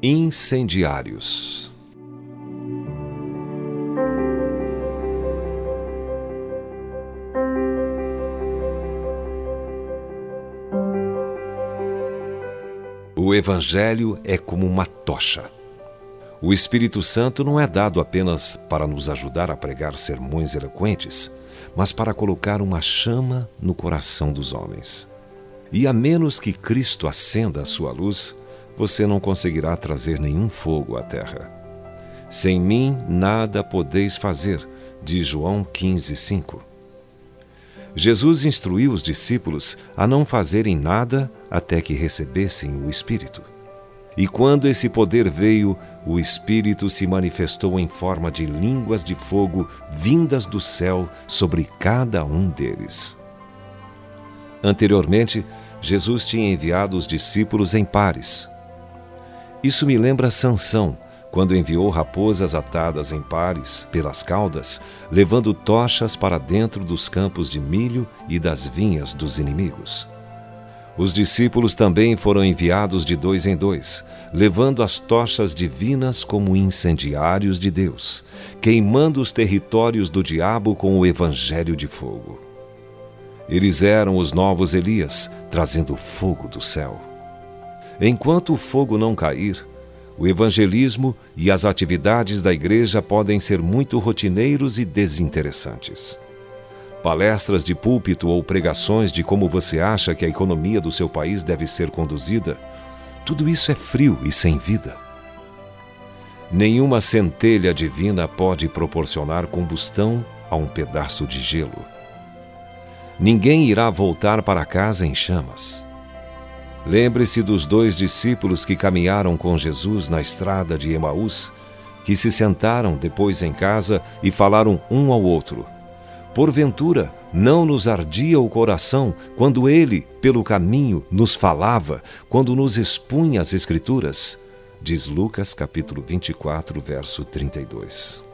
Incendiários. O Evangelho é como uma tocha. O Espírito Santo não é dado apenas para nos ajudar a pregar sermões eloquentes, mas para colocar uma chama no coração dos homens. E a menos que Cristo acenda a sua luz, você não conseguirá trazer nenhum fogo à terra. Sem mim nada podeis fazer, diz João 15, 5. Jesus instruiu os discípulos a não fazerem nada até que recebessem o Espírito. E quando esse poder veio, o Espírito se manifestou em forma de línguas de fogo vindas do céu sobre cada um deles. Anteriormente, Jesus tinha enviado os discípulos em pares, isso me lembra Sansão, quando enviou raposas atadas em pares pelas caudas, levando tochas para dentro dos campos de milho e das vinhas dos inimigos. Os discípulos também foram enviados de dois em dois, levando as tochas divinas como incendiários de Deus, queimando os territórios do diabo com o evangelho de fogo. Eles eram os novos Elias, trazendo fogo do céu. Enquanto o fogo não cair, o evangelismo e as atividades da igreja podem ser muito rotineiros e desinteressantes. Palestras de púlpito ou pregações de como você acha que a economia do seu país deve ser conduzida, tudo isso é frio e sem vida. Nenhuma centelha divina pode proporcionar combustão a um pedaço de gelo. Ninguém irá voltar para casa em chamas. Lembre-se dos dois discípulos que caminharam com Jesus na estrada de Emaús, que se sentaram depois em casa e falaram um ao outro. Porventura, não nos ardia o coração quando ele, pelo caminho, nos falava, quando nos expunha as Escrituras? Diz Lucas capítulo 24, verso 32.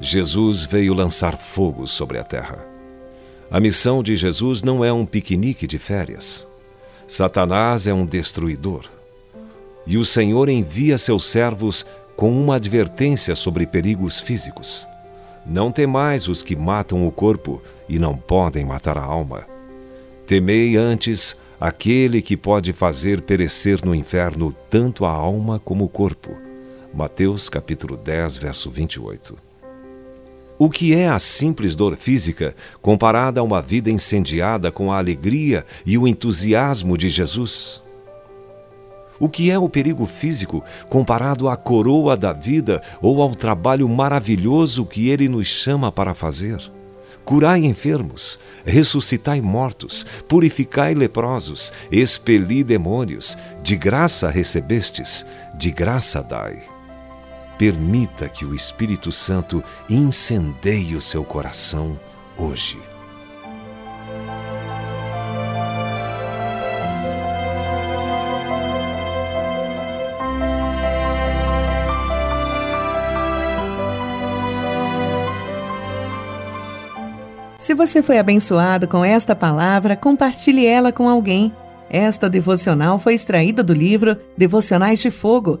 Jesus veio lançar fogo sobre a terra. A missão de Jesus não é um piquenique de férias. Satanás é um destruidor. E o Senhor envia seus servos com uma advertência sobre perigos físicos. Não temais os que matam o corpo e não podem matar a alma. Temei antes aquele que pode fazer perecer no inferno tanto a alma como o corpo. Mateus capítulo 10, verso 28. O que é a simples dor física comparada a uma vida incendiada com a alegria e o entusiasmo de Jesus? O que é o perigo físico comparado à coroa da vida ou ao trabalho maravilhoso que ele nos chama para fazer? Curai enfermos, ressuscitai mortos, purificai leprosos, expeli demônios, de graça recebestes, de graça dai. Permita que o Espírito Santo incendeie o seu coração hoje. Se você foi abençoado com esta palavra, compartilhe ela com alguém. Esta devocional foi extraída do livro Devocionais de Fogo